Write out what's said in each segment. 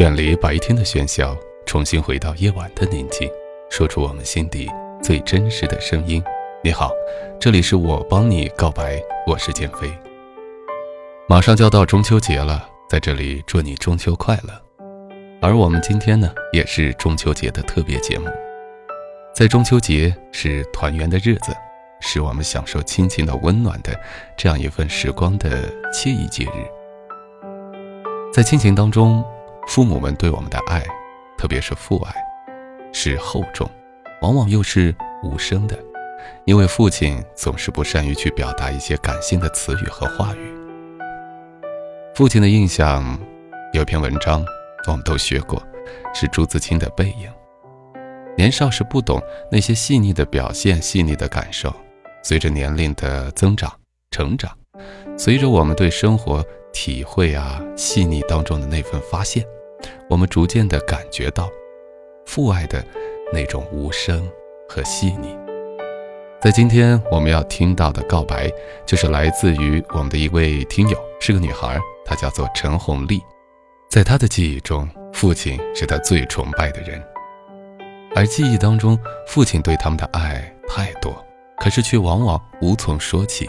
远离白天的喧嚣，重新回到夜晚的宁静，说出我们心底最真实的声音。你好，这里是我帮你告白，我是建飞。马上就要到中秋节了，在这里祝你中秋快乐。而我们今天呢，也是中秋节的特别节目。在中秋节是团圆的日子，是我们享受亲情的温暖的这样一份时光的惬意节日。在亲情当中。父母们对我们的爱，特别是父爱，是厚重，往往又是无声的，因为父亲总是不善于去表达一些感性的词语和话语。父亲的印象，有篇文章我们都学过，是朱自清的《背影》。年少时不懂那些细腻的表现，细腻的感受，随着年龄的增长、成长，随着我们对生活体会啊细腻当中的那份发现。我们逐渐地感觉到，父爱的那种无声和细腻。在今天我们要听到的告白，就是来自于我们的一位听友，是个女孩，她叫做陈红丽。在她的记忆中，父亲是她最崇拜的人，而记忆当中，父亲对他们的爱太多，可是却往往无从说起。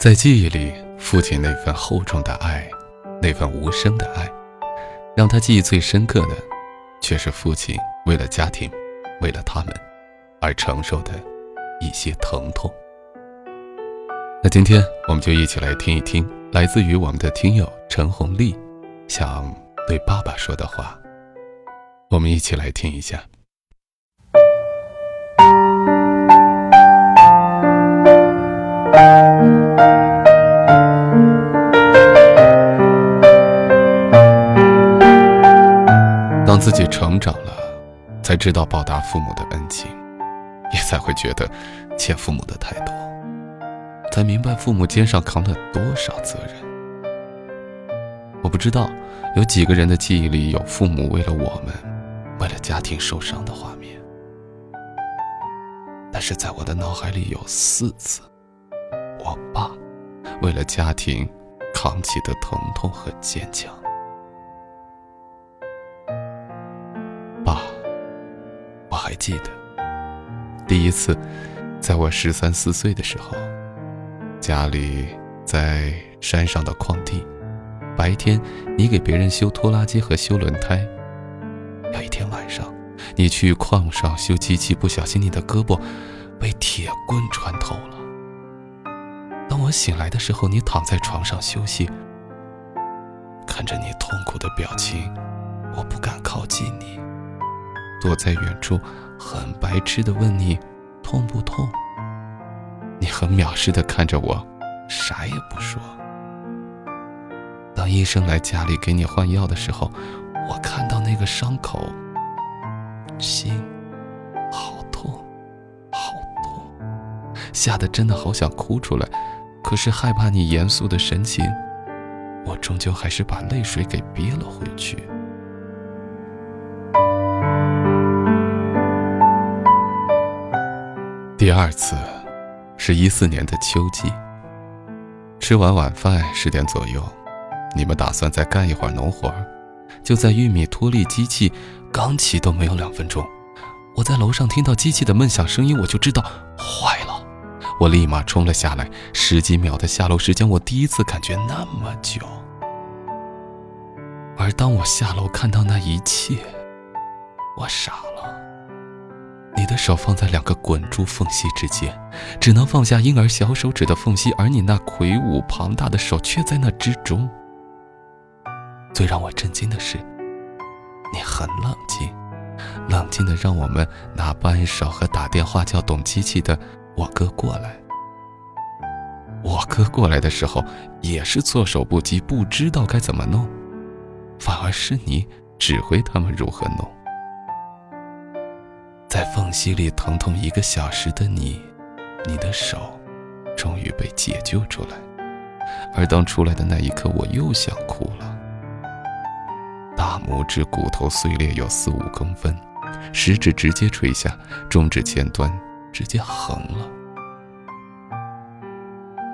在记忆里，父亲那份厚重的爱，那份无声的爱。让他记忆最深刻的，却是父亲为了家庭，为了他们，而承受的一些疼痛。那今天我们就一起来听一听，来自于我们的听友陈红丽，想对爸爸说的话。我们一起来听一下。自己成长了，才知道报答父母的恩情，也才会觉得欠父母的太多，才明白父母肩上扛了多少责任。我不知道有几个人的记忆里有父母为了我们，为了家庭受伤的画面，但是在我的脑海里有四次，我爸为了家庭扛起的疼痛和坚强。记得第一次，在我十三四岁的时候，家里在山上的矿地，白天你给别人修拖拉机和修轮胎。有一天晚上，你去矿上修机器，不小心你的胳膊被铁棍穿透了。当我醒来的时候，你躺在床上休息，看着你痛苦的表情，我不敢靠近你。躲在远处，很白痴的问你：“痛不痛？”你很藐视的看着我，啥也不说。当医生来家里给你换药的时候，我看到那个伤口，心好痛，好痛，吓得真的好想哭出来，可是害怕你严肃的神情，我终究还是把泪水给憋了回去。第二次，是一四年的秋季。吃完晚饭十点左右，你们打算再干一会儿农活就在玉米脱粒机器刚启动没有两分钟，我在楼上听到机器的闷响声音，我就知道坏了。我立马冲了下来，十几秒的下楼时间，我第一次感觉那么久。而当我下楼看到那一切，我傻了。你的手放在两个滚珠缝隙之间，只能放下婴儿小手指的缝隙，而你那魁梧庞大的手却在那之中。最让我震惊的是，你很冷静，冷静的让我们拿扳手和打电话叫懂机器的我哥过来。我哥过来的时候也是措手不及，不知道该怎么弄，反而是你指挥他们如何弄。在缝隙里疼痛一个小时的你，你的手终于被解救出来。而当出来的那一刻，我又想哭了。大拇指骨头碎裂有四五公分，食指直接垂下，中指前端直接横了。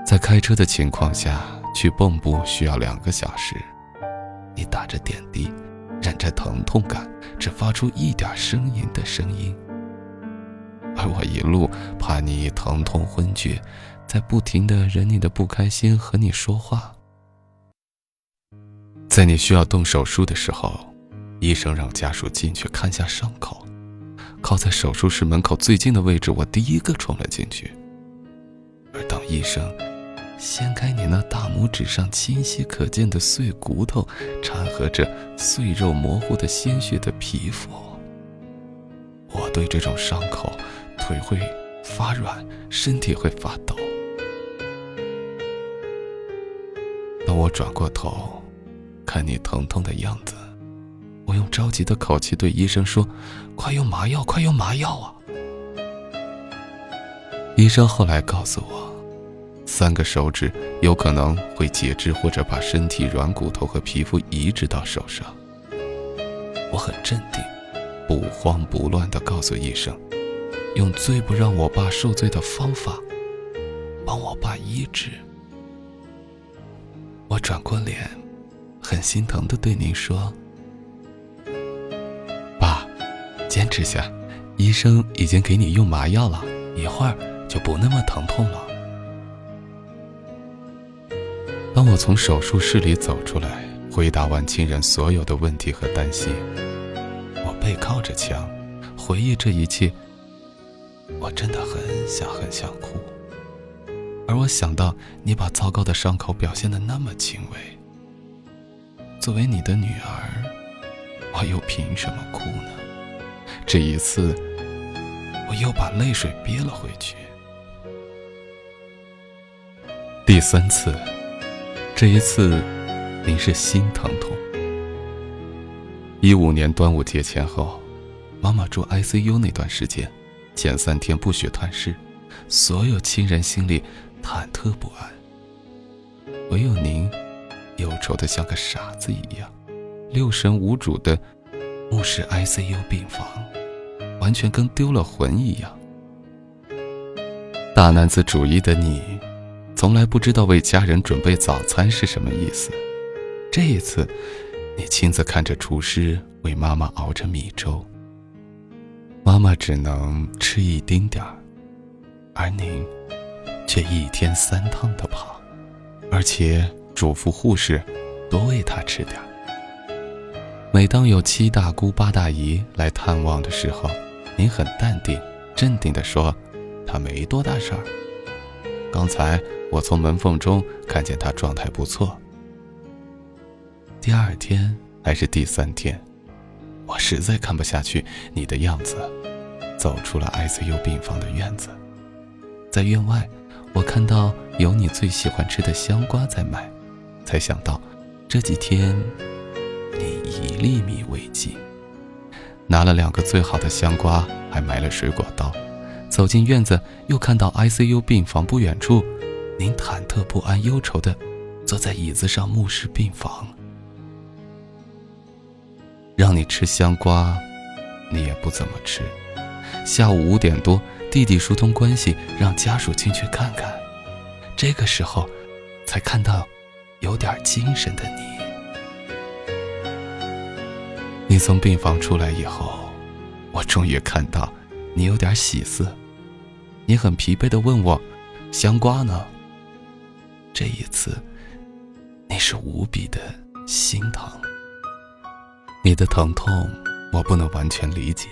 在开车的情况下去蚌埠需要两个小时，你打着点滴，忍着疼痛感，只发出一点声音的声音。而我一路怕你疼痛昏厥，在不停的忍你的不开心和你说话。在你需要动手术的时候，医生让家属进去看下伤口。靠在手术室门口最近的位置，我第一个冲了进去。而当医生掀开你那大拇指上清晰可见的碎骨头，掺和着碎肉模糊的鲜血的皮肤，我对这种伤口。腿会发软，身体会发抖。当我转过头，看你疼痛的样子，我用着急的口气对医生说：“快用麻药，快用麻药啊！”医生后来告诉我，三个手指有可能会截肢，或者把身体软骨头和皮肤移植到手上。我很镇定，不慌不乱地告诉医生。用最不让我爸受罪的方法，帮我爸医治。我转过脸，很心疼的对您说：“爸，坚持下，医生已经给你用麻药了，一会儿就不那么疼痛了。”当我从手术室里走出来，回答完亲人所有的问题和担心，我背靠着墙，回忆这一切。我真的很想很想哭，而我想到你把糟糕的伤口表现的那么轻微，作为你的女儿，我又凭什么哭呢？这一次，我又把泪水憋了回去。第三次，这一次，您是心疼痛。一五年端午节前后，妈妈住 ICU 那段时间。前三天不许探视，所有亲人心里忐忑不安。唯有您，忧愁的像个傻子一样，六神无主的目视 ICU 病房，完全跟丢了魂一样。大男子主义的你，从来不知道为家人准备早餐是什么意思。这一次，你亲自看着厨师为妈妈熬着米粥。妈妈只能吃一丁点儿，而您却一天三趟的跑，而且嘱咐护士多喂她吃点儿。每当有七大姑八大姨来探望的时候，您很淡定、镇定地说：“她没多大事儿。”刚才我从门缝中看见他状态不错。第二天还是第三天。我实在看不下去你的样子，走出了 ICU 病房的院子，在院外，我看到有你最喜欢吃的香瓜在卖，才想到这几天你一粒米未进，拿了两个最好的香瓜，还买了水果刀，走进院子，又看到 ICU 病房不远处，您忐忑不安、忧愁的坐在椅子上目视病房。让你吃香瓜，你也不怎么吃。下午五点多，弟弟疏通关系，让家属进去看看。这个时候，才看到有点精神的你。你从病房出来以后，我终于看到你有点喜色。你很疲惫的问我：“香瓜呢？”这一次，你是无比的心疼。你的疼痛，我不能完全理解，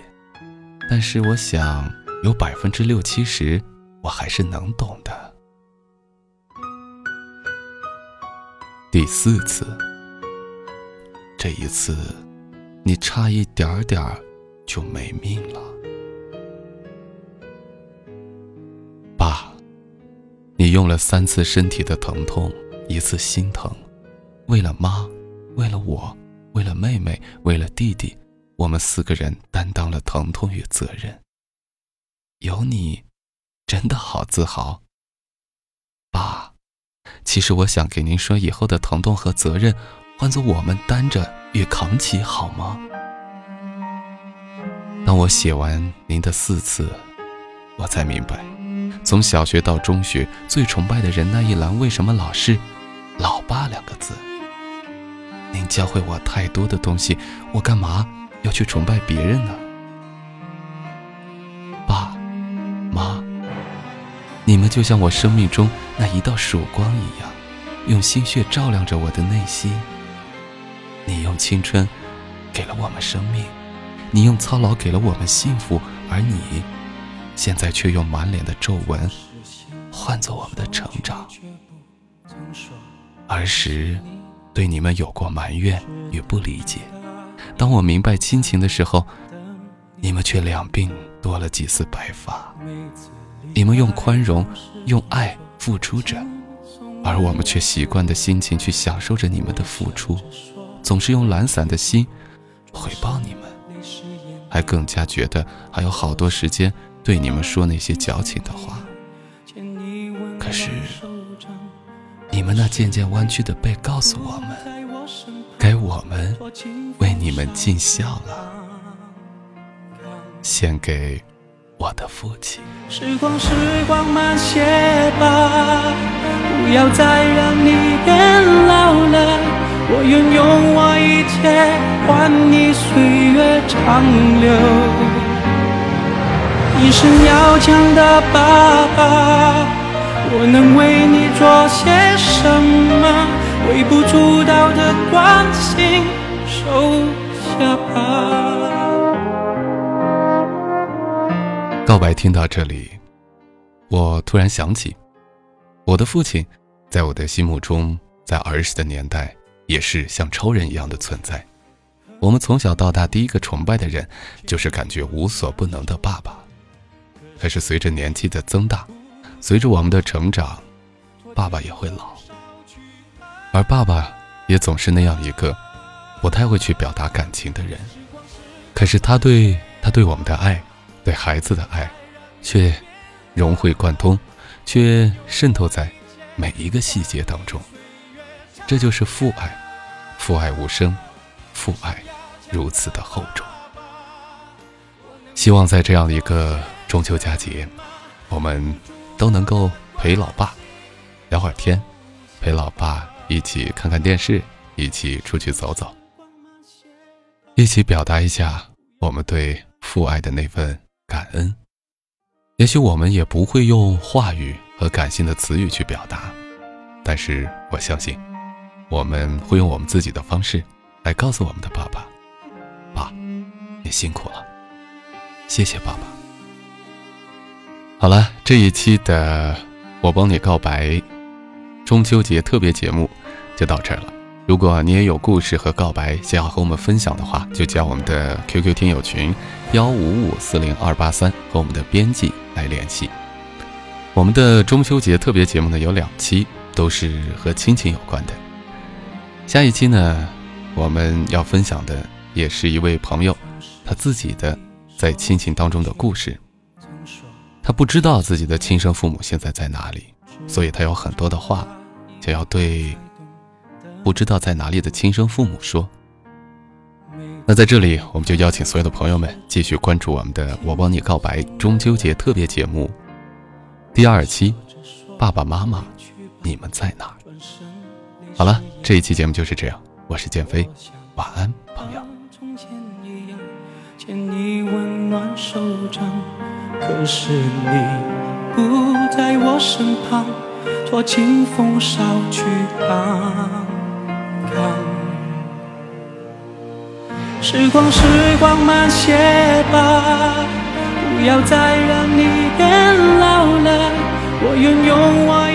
但是我想有百分之六七十，我还是能懂的。第四次，这一次，你差一点点儿就没命了。用了三次身体的疼痛，一次心疼，为了妈，为了我。为了妹妹，为了弟弟，我们四个人担当了疼痛与责任。有你，真的好自豪。爸，其实我想给您说，以后的疼痛和责任，换做我们担着与扛起，好吗？当我写完您的四次，我才明白，从小学到中学，最崇拜的人那一栏为什么老是“老爸”两个字。您教会我太多的东西，我干嘛要去崇拜别人呢？爸妈，你们就像我生命中那一道曙光一样，用心血照亮着我的内心。你用青春给了我们生命，你用操劳给了我们幸福，而你现在却用满脸的皱纹换作我们的成长。儿时对你们有过埋怨与不理解，当我明白亲情的时候，你们却两鬓多了几丝白发。你们用宽容、用爱付出着，而我们却习惯的心情去享受着你们的付出。总是用懒散的心回报你们，还更加觉得还有好多时间对你们说那些矫情的话。可是，你们那渐渐弯曲的背告诉我们，该我们为你们尽孝了。献给我的父亲。时光，时光慢些吧，不要再让你变老了。我愿用我一切换你岁月长留。一生要强的爸爸，我能为你做些什么？微不足道的关心，收下吧。告白听到这里，我突然想起，我的父亲，在我的心目中，在儿时的年代。也是像超人一样的存在。我们从小到大第一个崇拜的人，就是感觉无所不能的爸爸。可是随着年纪的增大，随着我们的成长，爸爸也会老。而爸爸也总是那样一个不太会去表达感情的人。可是他对他对我们的爱，对孩子的爱，却融会贯通，却渗透在每一个细节当中。这就是父爱，父爱无声，父爱如此的厚重。希望在这样一个中秋佳节，我们都能够陪老爸聊会儿天，陪老爸一起看看电视，一起出去走走，一起表达一下我们对父爱的那份感恩。也许我们也不会用话语和感性的词语去表达，但是我相信。我们会用我们自己的方式，来告诉我们的爸爸：“爸，你辛苦了，谢谢爸爸。”好了，这一期的我帮你告白中秋节特别节目就到这儿了。如果你也有故事和告白想要和我们分享的话，就加我们的 QQ 听友群幺五五四零二八三和我们的编辑来联系。我们的中秋节特别节目呢有两期，都是和亲情有关的。下一期呢，我们要分享的也是一位朋友他自己的在亲情当中的故事。他不知道自己的亲生父母现在在哪里，所以他有很多的话想要对不知道在哪里的亲生父母说。那在这里，我们就邀请所有的朋友们继续关注我们的《我帮你告白》中秋节特别节目第二期。爸爸妈妈，你们在哪？好了，这一期节目就是这样。我是建飞，晚安，朋友。可是你不在我身旁托清风捎去安康时光时光慢些吧不要再让你变老了我愿用我